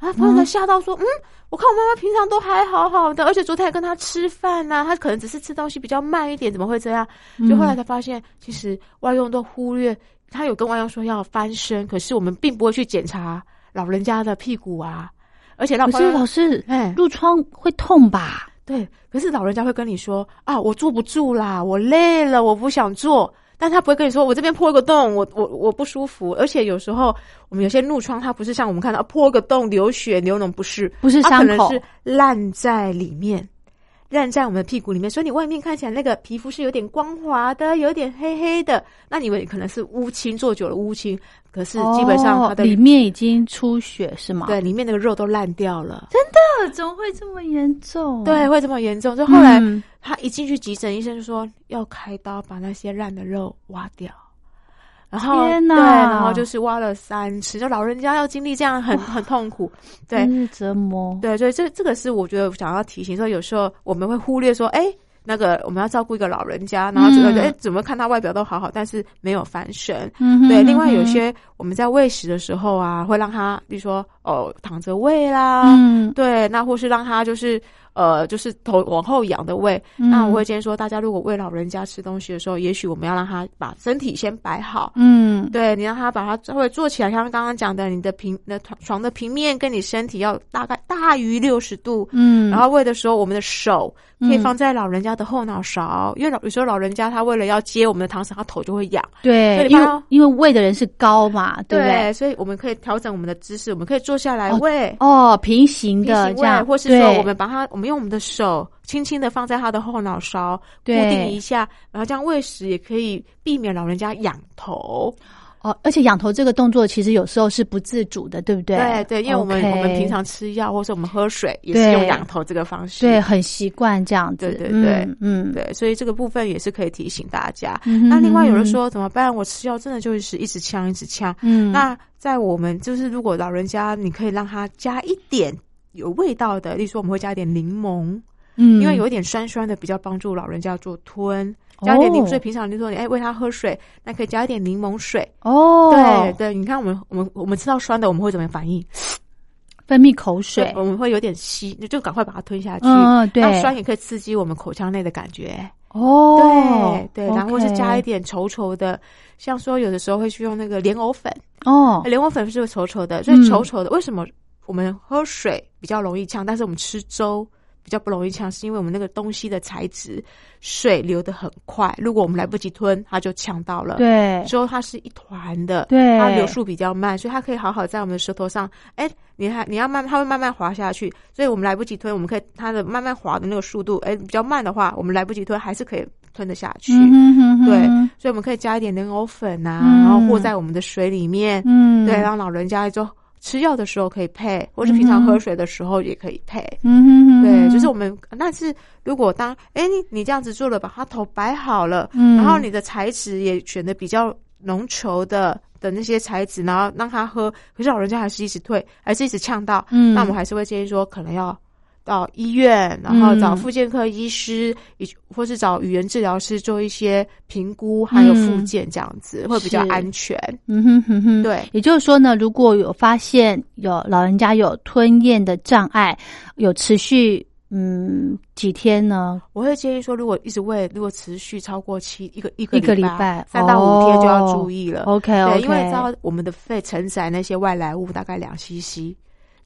啊，朋友才吓到说，嗯，我看我妈妈平常都还好好的，而且昨天还跟她吃饭呐、她可能只是吃东西比较慢一点，怎么会这样？就后来才发现，其实外用都忽略，他有跟外佣说要翻身，可是我们并不会去检查老人家的屁股啊，而且让可是老师，哎褥疮会痛吧？对，可是老人家会跟你说啊，我坐不住啦，我累了，我不想坐。但他不会跟你说，我这边破一个洞，我我我不舒服。而且有时候我们有些褥疮，它不是像我们看到、啊破个洞流血流脓，不是，不是它可伤口。能是烂在里面，烂在我们的屁股里面。所以你外面看起来那个皮肤是有点光滑的，有点黑黑的，那你以为可能是乌青，做久了乌青，可是基本上它的、哦里面已经出血是吗？对里面那个肉都烂掉了。真的，怎么会这么严重？对，会这么严重。就后来、嗯他一进去急诊，医生就说要开刀把那些烂的肉挖掉。然后对，然后就是挖了三次，就老人家要经历这样很很痛苦，对折磨。对，所以这这个是我觉得想要提醒说，有时候我们会忽略说，哎，那个我们要照顾一个老人家，然后觉得嗯哎、怎么看他外表都好好，但是没有翻身。对，另外有些我们在喂食的时候啊，会让他，比如说哦躺着喂啦，嗯，对，那或是让他就是呃，就是头往后仰的喂。嗯那我会建议说，大家如果喂老人家吃东西的时候，也许我们要让他把身体先摆好。嗯对你让他把它稍微坐起来，像刚刚讲的，你的平、你的床床的平面跟你身体要大概大于六十度。嗯，然后喂的时候，我们的手可以嗯放在老人家的后脑勺，因为老有时候老人家他为了要接我们的糖勺，他头就会痒。对，因为因为喂的人是高嘛，对不对？所以我们可以调整我们的姿势，我们可以坐下来哦喂。哦，平行平行喂，的这样，或是说我们把它，我们用我们的手轻轻的放在他的后脑勺，固定一下，然后这样喂食也可以避免老人家仰头。哦，而且仰头这个动作其实有时候是不自主的，对不对？对对，因为我们我们平常吃药或是我们喝水也是用仰头这个方式。对很习惯这样子，对对对嗯嗯，对，所以这个部分也是可以提醒大家。嗯那另外有人说怎么办？我吃药真的就是一直呛一直呛。嗯，那在我们就是如果老人家，你可以让他加一点有味道的，例如说我们会加一点柠檬。嗯，因为有一点酸酸的，比较帮助老人家做吞。加一点柠哦檬水，平常就说你哎喂他喝水，那可以加一点柠檬水。哦，对对，你看我们我们我们吃到酸的，我们会怎么反应？分泌口水，我们会有点吸，就就赶快把它吞下去。嗯对那酸也可以刺激我们口腔内的感觉。哦，对对，然后是加一点稠稠的，像说有的时候会去用那个莲藕粉，哦，莲藕粉是稠稠的，所以嗯稠稠的。为什么我们喝水比较容易呛，但是我们吃粥比较不容易呛？是因为我们那个东西的材质水流得很快，如果我们来不及吞，它就呛到了。，对，之后它是一团的，对它流速比较慢，所以它可以好好在我们的舌头上。哎，你还你要慢，它会慢慢滑下去，所以我们来不及吞，我们可以它的慢慢滑的那个速度，哎，比较慢的话，我们来不及吞还是可以吞得下去。嗯哼哼哼对，所以我们可以加一点莲藕粉啊，嗯然后和在我们的水里面，嗯，对，让老人家就吃药的时候可以配，或者平常喝水的时候也可以配。嗯对，就是我们，但是如果当哎你你这样子做了，把它头摆好了，嗯。然后你的材质也选的比较浓稠的的那些材质，然后让他喝，可是老人家还是一直退，还是一直呛到，嗯。那我们还是会建议说，可能要到医院，然后找嗯复健科医师，以及或是找语言治疗师做一些评估，还有复健，这样子、会比较安全。嗯哼哼哼，对。也就是说呢，如果有发现有老人家有吞咽的障碍，有持续嗯几天呢？我会建议说，如果一直喂，如果持续超过七一个一个一个礼礼拜。三到五天就要哦注意了。OK 对 OK，因为知道我们的肺承载那些外来物大概两 CC，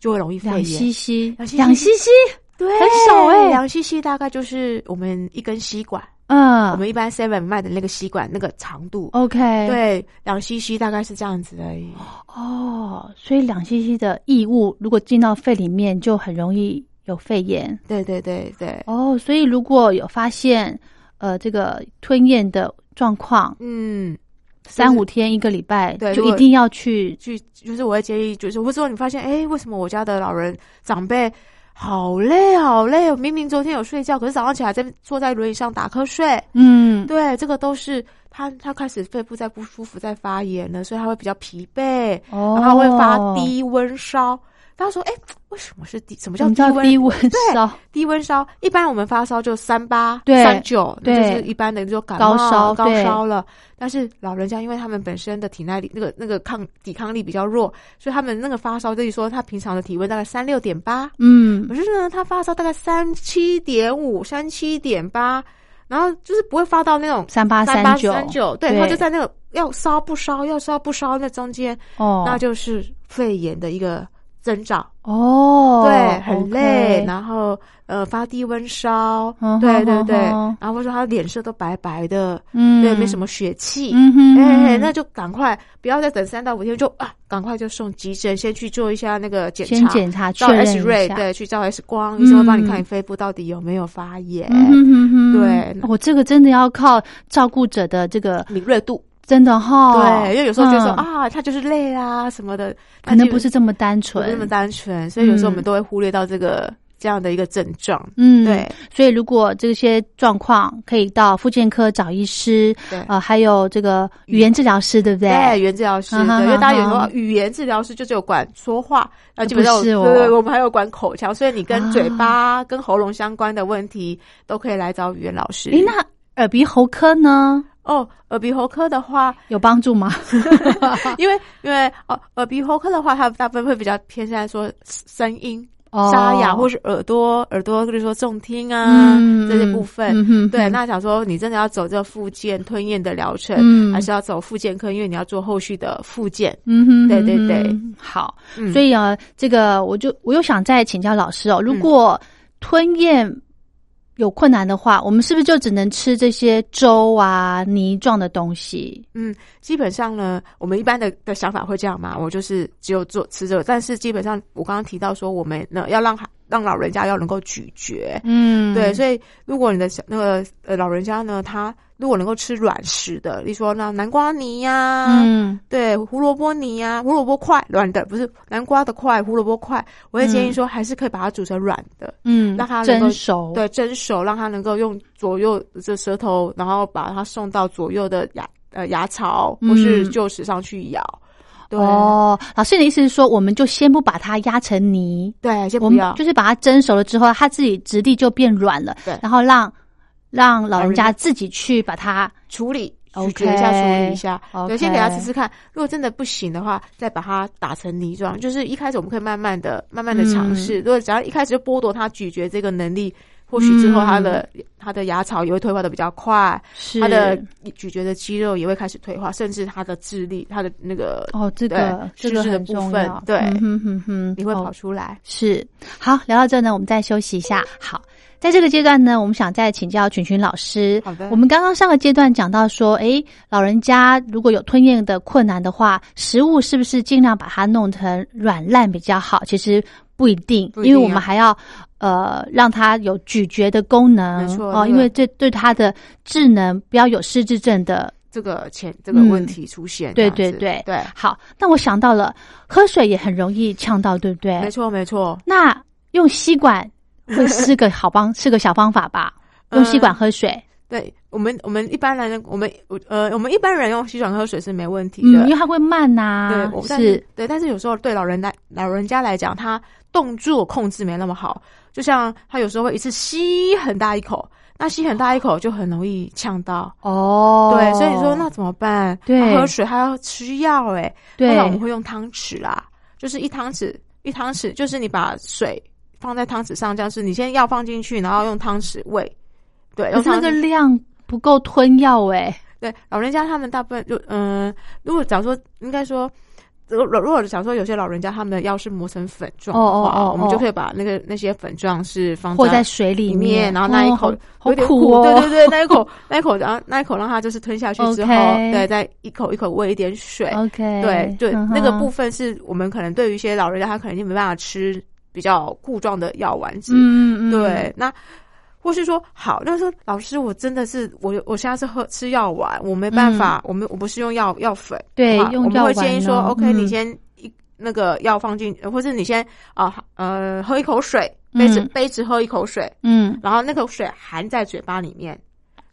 就会容易肺两炎。两 cc 对，很少欸两 CC 大概就是我们一根吸管，嗯，我们一般 Seven 卖的那个吸管那个长度。OK，，对，两 CC 大概是这样子而已。哦，所以两 cc 的异物如果进到肺里面，就很容易有肺炎。对对对对，哦，所以如果有发现呃这个吞咽的状况，嗯，三五天一个礼拜，对就一定要去去就是我会建议，就是或者说你发现，哎，为什么我家的老人长辈好累好累哦，明明昨天有睡觉，可是早上起来在坐在轮椅上打瞌睡。嗯，对，这个都是他他开始肺部在不舒服，在发炎了，所以他会比较疲惫，哦，然后会发低温烧。大家说，哎，为什么是低？什么叫低温？低温烧？低温烧，一般我们发烧就三八、三九，就是一般的就感冒、高烧、高烧了。但是老人家，因为他们本身的体耐力、那个那个抗抵抗力比较弱，所以他们那个发烧，等于说他平常的体温大概三六点八，嗯，可是呢，他发烧大概三七点五、三七点八，然后就是不会发到那种三八三九、三九，对，他就在那个要烧不烧、要烧不烧那中间，哦，那就是肺炎的一个。征兆哦，对，很累，然后呃发低温烧，对对对，然后或者说他脸色都白白的，嗯，对，没什么血气，嗯哼，哎，那就赶快不要再等三到五天，就啊，赶快就送急诊，先去做一下那个检查，检查照 X ray，对，去照 X 光，医生会帮你看你肺部到底有没有发炎，嗯对，我这个真的要靠照顾者的这个敏锐度。真的哈，对，因为有时候就说啊，他就是累啊什么的，可能不是这么单纯，那么单纯，所以有时候我们都会忽略到这个这样的一个症状。嗯，对，所以如果这些状况可以到复健科找医师，对，呃，还有这个语言治疗师，对不对？对，语言治疗师，对，因为大家有时候语言治疗师就只有管说话，那基本上对对，我们还有管口腔，所以你跟嘴巴、跟喉咙相关的问题都可以来找语言老师。诶，那耳鼻喉科呢？哦，耳鼻喉科的话有帮助吗？因为因为哦，耳鼻喉科的话，它大部分会比较偏向说声音沙哑，或是耳朵耳朵，比如说重听啊这些部分。对，那想说你真的要走这个复健吞咽的疗程，还是要走复健科？因为你要做后续的复健。嗯哼，对对对，好。所以啊，这个我就我又想再请教老师哦，如果吞咽。有困难的话，我们是不是就只能吃这些粥啊、泥状的东西？嗯，基本上呢，我们一般的的想法会这样嘛，我就是只有做吃这个。但是基本上，我刚刚提到说，我们呢要让让老人家要能够咀嚼，嗯，对，所以如果你的小那个呃老人家呢，他如果能够吃软食的，例如说那南瓜泥呀，嗯，对，胡萝卜泥呀，胡萝卜块软的，不是南瓜的块，胡萝卜块，我会建议说还是可以把它煮成软的，嗯，让它蒸熟，对，蒸熟，让它能够用左右这舌头，然后把它送到左右的牙呃牙槽或是臼齿上去咬。哦，老师，你的意思是说，我们就先不把它压成泥，对，先不要，就是把它蒸熟了之后，它自己质地就变软了，对，然后让让老人家自己去把它处理，咀嚼一下，处理一下，对，先给他试试看。如果真的不行的话，再把它打成泥状。就是一开始我们可以慢慢的、慢慢的尝试。如果只要一开始就剥夺他咀嚼这个能力。或许之后，他的他的牙槽也会退化的比较快，他的咀嚼的肌肉也会开始退化，甚至他的智力，他的那个哦，这个这个的部分，对，哼哼哼，你会跑出来。是。好，聊到这呢，我们再休息一下。好，在这个阶段呢，我们想再请教群群老师。好的，我们刚刚上个阶段讲到说，哎，老人家如果有吞咽的困难的话，食物是不是尽量把它弄成软烂比较好？其实不一定，因为我们还要。呃，让它有咀嚼的功能，没错哦，因为这对它的智能不要有失智症的这个前这个问题出现。对对对对，好，那我想到了，喝水也很容易呛到，对不对？没错没错。那用吸管会是个好方，是个小方法吧？用吸管喝水。对我们，我们一般人，我们呃，我们一般人用吸管喝水是没问题的，因为它会慢呐。对，是，对，但是有时候对老人来老人家来讲，他动作控制没那么好。就像他有时候会一次吸很大一口，那吸很大一口就很容易呛到哦。对，所以你说那怎么办？对，喝水还要吃药哎。对，那我们会用汤匙啦，就是一汤匙一汤匙，就是你把水放在汤匙上，这样是你先药放进去，然后用汤匙喂。对，可是那个量不够吞药哎。对，老人家他们大部分就嗯，如果假如说应该说。如果如果假如说有些老人家他们的药是磨成粉状的话，我们就可以把那个那些粉状是放在水里面，然后那一口有点苦，对对对，那一口那一口，然后那一口让他就是吞下去之后，对，再一口一口喂一点水，OK，对对，那个部分是我们可能对于一些老人家他可能就没办法吃比较固状的药丸子，嗯嗯，对，那。或是说好，那说老师，我真的是我我现在是喝吃药丸，我没办法，我们我不是用药药粉，对，我们会建议说，OK，你先一那个药放进，或是你先啊呃喝一口水，杯子嗯杯子喝一口水，嗯，然后那口水含在嘴巴里面，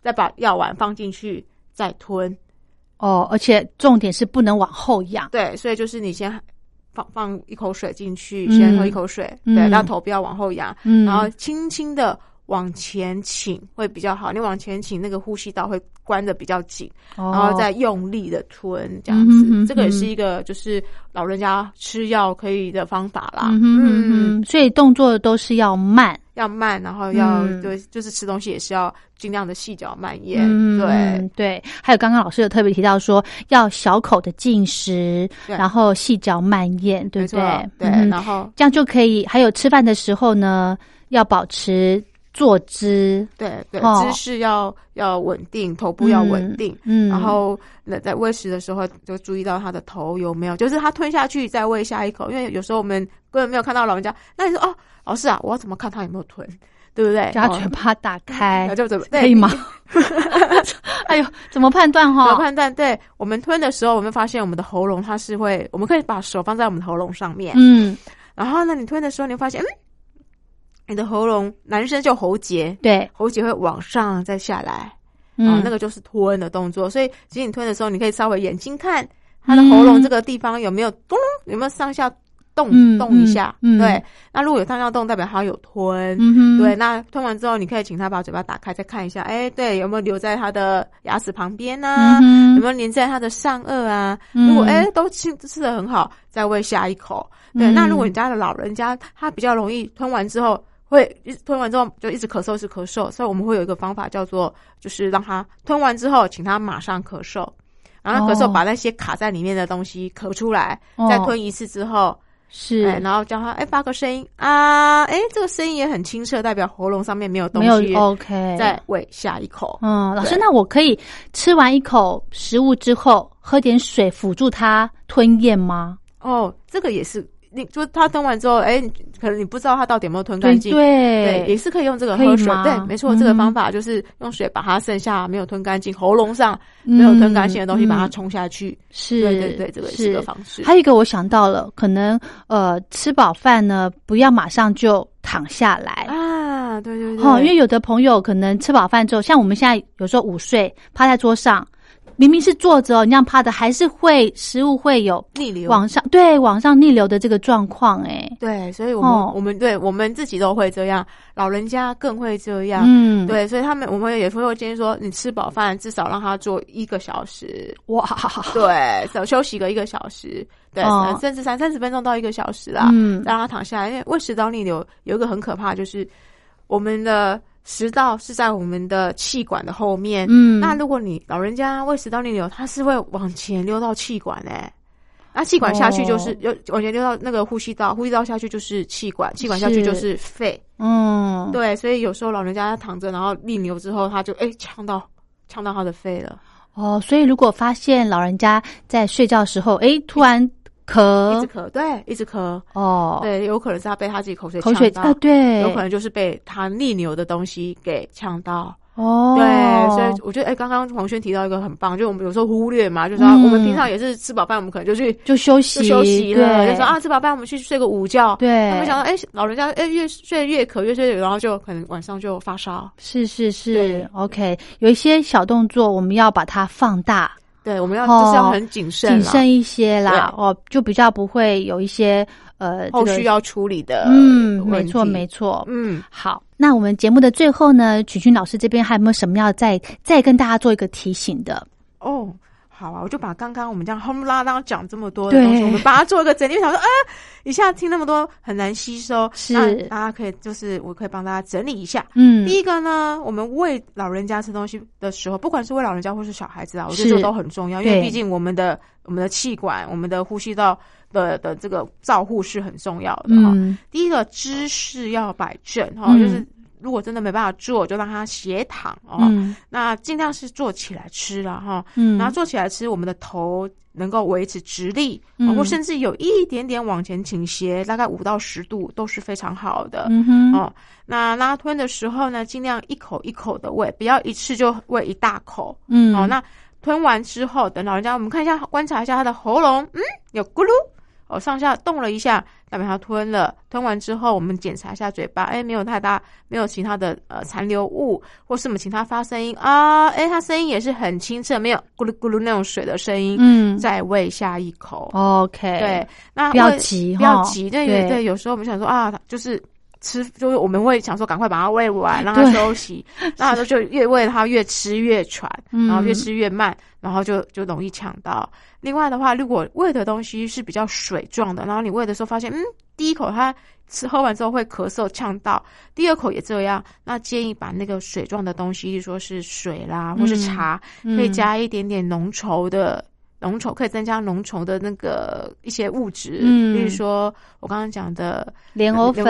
再把药丸放进去，再吞。哦，而且重点是不能往后仰。对，所以就是你先放放一口水进去，嗯。先喝一口水，嗯。对，让头不要往后仰，嗯，然后轻轻的往前倾会比较好。你往前倾，那个呼吸道会关的比较紧，然然后再用力的吞，这样子。哦嗯哼哼这个也是嗯一个就是老人家吃药可以的方法啦。嗯哼嗯嗯，所以动作都是要慢。要慢，然后要、嗯对，就是吃东西也是要尽量的细嚼慢咽。嗯，对嗯对。还有刚刚老师有特别提到说，要小口的进食，然后细嚼慢咽，对不对？对，嗯然后这样就可以。还有吃饭的时候呢，要保持坐姿，对对，哦姿势要要稳定，头部要稳定。嗯，然后那在喂食的时候，就注意到他的头有没有，就是他吞下去再喂下一口，因为有时候我们根本没有看到老人家。那你说哦，老师啊，我要怎么看他有没有吞，对不对？叫他哦嘴巴打开那，就怎么 可以吗？哎呦，怎么判断有哈？判断，对我们吞的时候，我们发现我们的喉咙它是会，我们可以把手放在我们的喉咙上面，嗯，然后呢，你吞的时候，你会发现，嗯，你的喉咙，男生就喉结，对，喉结会往上再下来，啊、嗯，那个就是吞的动作。所以，其实你吞的时候，你可以稍微眼睛看他的喉咙这个地方有没有咚，有没有上下动、嗯动一下。对，那如果有上下动，代表他有吞。嗯，对，那吞完之后，你可以请他把嘴巴打开，再看一下，哎，对，有没有留在他的牙齿旁边呢、有没有粘在他的上颚啊？嗯如果哎都吃吃的很好，再喂下一口。对，嗯那如果你家的老人家他比较容易吞完之后会一吞完之后就一直咳嗽，一直咳嗽，所以我们会有一个方法叫做，就是让他吞完之后，请他马上咳嗽，然后他咳嗽哦把那些卡在里面的东西咳出来，哦。再吞一次之后，是。哎，然后叫他哎发个声音啊，哎这个声音也很清澈，代表喉咙上面没有东没有西，OK，再喂下一口。嗯，老师，那我可以吃完一口食物之后，喝点水辅助他吞咽吗？哦，这个也是，你就他吞完之后，哎，你可能你不知道他到底有没有吞干净，对，也，是可以用这个喝水，对，没错，嗯这个方法就是用水把它剩下没有吞干净、喉咙上没有吞干净的东西把它嗯冲下去，是，对对对，这个也是个方式。还有一个我想到了，可能呃吃饱饭呢，不要马上就躺下来。啊，对对对，哦，因为有的朋友可能吃饱饭之后，像我们现在有时候午睡趴在桌上，明明是坐着哦，你这样趴着，还是会食物会有逆流。往上对往上逆流的这个状况，哎，对，所以我们、哦。我们对我们自己都会这样，老人家更会这样。嗯，，对，所以他们我们也会建议说，你吃饱饭至少让他坐一个小时，哇，对，少休息个一个小时，对，哦。甚至三三十分钟到一个小时啦，嗯。让他躺下来。因为胃食道逆流有一个很可怕，就是我们的食道是在我们的气管的后面。嗯，那如果你老人家胃食道逆流，它是会往前溜到气管诶、那气管下去就是又、往前溜到那个呼吸道，呼吸道下去就是气管，气管下去就是肺。嗯，对，所以有时候老人家躺着，然后逆流之后，他就哎呛到呛到他的肺了。哦，所以如果发现老人家在睡觉的时候，诶，突然一直，咳，对，一直咳，哦，对，有可能是他被他自己口水口水呛到。啊，对，有可能就是被他逆流的东西给呛到。哦，对，所以我觉得，哎，刚刚黄轩提到一个很棒，就我们有时候忽略嘛，就是说、嗯。我们平常也是吃饱饭，我们可能就去就休息，就休息了，对。就说啊，吃饱饭我们去睡个午觉。对，他们想到，哎，老人家哎越睡越渴，越睡越，然后就可能晚上就发烧。是是是，OK，有一些小动作我们要把它放大，对，我们要、哦就是要很谨慎，谨慎一些啦，哦，就比较不会有一些呃这个后续要处理的嗯，没错没错，嗯，好，那我们节目的最后呢，曲君老师这边还有没有什么要再再跟大家做一个提醒的？哦，好啊，我就把刚刚我们这样轰啦啦讲这么多的东西，我们把它做一个整理。我想说，啊，一下听那么多很难吸收，是。那大家可以就是我可以帮大家整理一下。嗯。第一个呢，我们喂老人家吃东西的时候，不管是喂老人家或是小孩子啊，我觉得这都很重要，因为毕竟我们的我们的气管、我们的呼吸道的的这个照护是很重要的哈。嗯。第一个姿势要摆正哈，嗯。就是如果真的没办法坐，就让他斜躺哦。嗯那尽量是坐起来吃了哈，嗯，然后坐起来吃，我们的头能够维持直立，嗯或甚至有一点点往前倾斜，大概五到十度都是非常好的。嗯哼哦，那拉吞的时候呢，尽量一口一口的喂，不要一次就喂一大口。嗯哦，那吞完之后，等老人家我们看一下，观察一下他的喉咙，嗯，有咕噜。哦，上下动了一下，代表它吞了。吞完之后，我们检查一下嘴巴，哎，没有太大，没有其他的呃残留物，或是我们请它发声音啊，哎，它声音也是很清澈，没有咕噜咕噜那种水的声音。嗯再喂下一口。，OK，对，，那不要喂急不要急。对对对，有时候我们想说啊，就是。吃就是我们会想说赶快把它喂完，让它休息，那就就越喂它越吃越喘，然后越吃越慢，然后就就容易呛到。另外的话，如果喂的东西是比较水状的，然后你喂的时候发现，嗯，第一口它吃喝完之后会咳嗽呛到，第二口也这样，那建议把那个水状的东西，例如说是水啦，或是茶，可以加一点点浓稠的。浓稠可以增加浓稠的那个一些物质，嗯。比如说我刚刚讲的莲藕粉，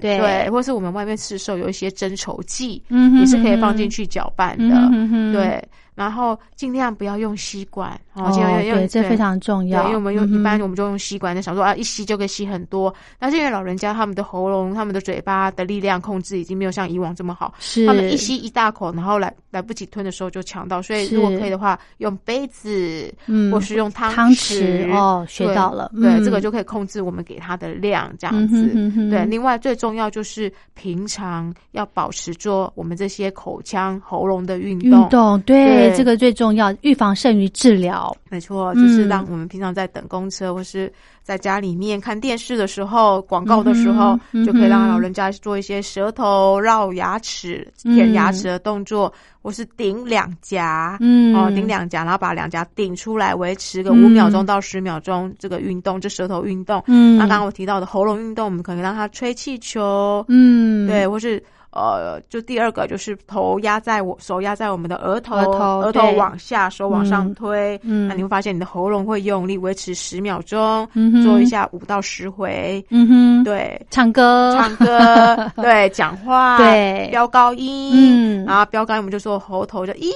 对对，或是我们外面市售有一些增稠剂，嗯哼也是可以放进去搅拌的，嗯哼。对。然后尽量不要用吸管，哦，尽量用对，这非常重对，要，因为我们用、嗯一般我们就用吸管，就想说啊，一吸就可以吸很多。但是因为老人家他们的喉咙、他们的嘴巴的力量控制已经没有像以往这么好，是他们一吸一大口，然后来来不及吞的时候就呛到。所以如果可以的话，用杯子，嗯或是用汤汤匙哦学到了对，嗯这个就可以控制我们给他的量，这样嗯子。哼哼哼对，另外最重要就是平常要保持做我们这些口腔、喉咙的运运动。动，对对。这个最重要，预防胜于治疗。没错，就是嗯让我们平常在等公车或是在家里面看电视的时候、广告的时候，嗯就可以让老人家做一些舌头绕牙齿、嗯舔牙齿的动作，或是顶两颊，嗯。哦，顶两颊，然后把两颊顶出来，维持个嗯。五秒钟到十秒钟这个运动，这舌头运动。嗯。那刚刚我提到的喉咙运动，我们可以让他吹气球，嗯，对，或是呃，就第二个就是头压在我手压在我们的额头，额头往下，手往上嗯推，嗯。那你会发现你的喉咙会用力，维持十秒钟，嗯做一下五到十回，嗯哼，，对。唱歌，唱歌，对，讲话，对。飙高音，嗯。然后飙高音，我们就说喉头，就咦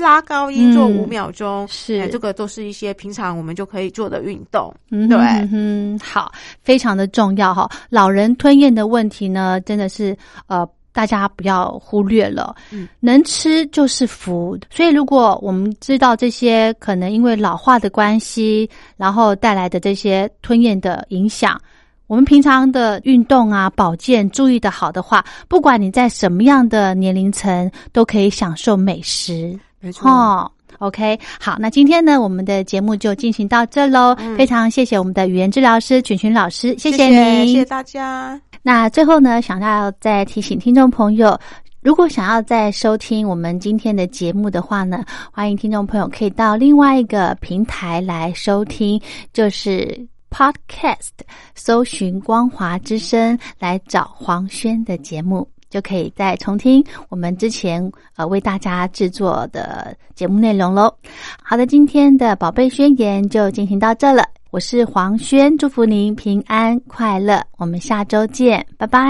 拉高音，做嗯五秒钟，是。哎这个都是一些平常我们就可以做的运动，嗯对。嗯，好，非常的重要哈。老人吞咽的问题呢，真的是呃。大家不要忽略了，嗯能吃就是福。所以，如果我们知道这些可能因为老化的关系，然后带来的这些吞咽的影响，我们平常的运动啊、保健注意的好的话，不管你在什么样的年龄层，都可以享受美食。没错。哦。OK，好，那今天呢，我们的节目就进行到这喽。嗯非常谢谢我们的语言治疗师群群老师，谢谢您。谢谢大家。那最后呢，想要再提醒听众朋友，如果想要再收听我们今天的节目的话呢，欢迎听众朋友可以到另外一个平台来收听，就是 Podcast，搜寻“光华之声”来找黄轩的节目。就可以再重听我们之前呃为大家制作的节目内容喽。好的，今天的宝贝宣言就进行到这了。我是黄轩，祝福您平安快乐，我们下周见，拜拜。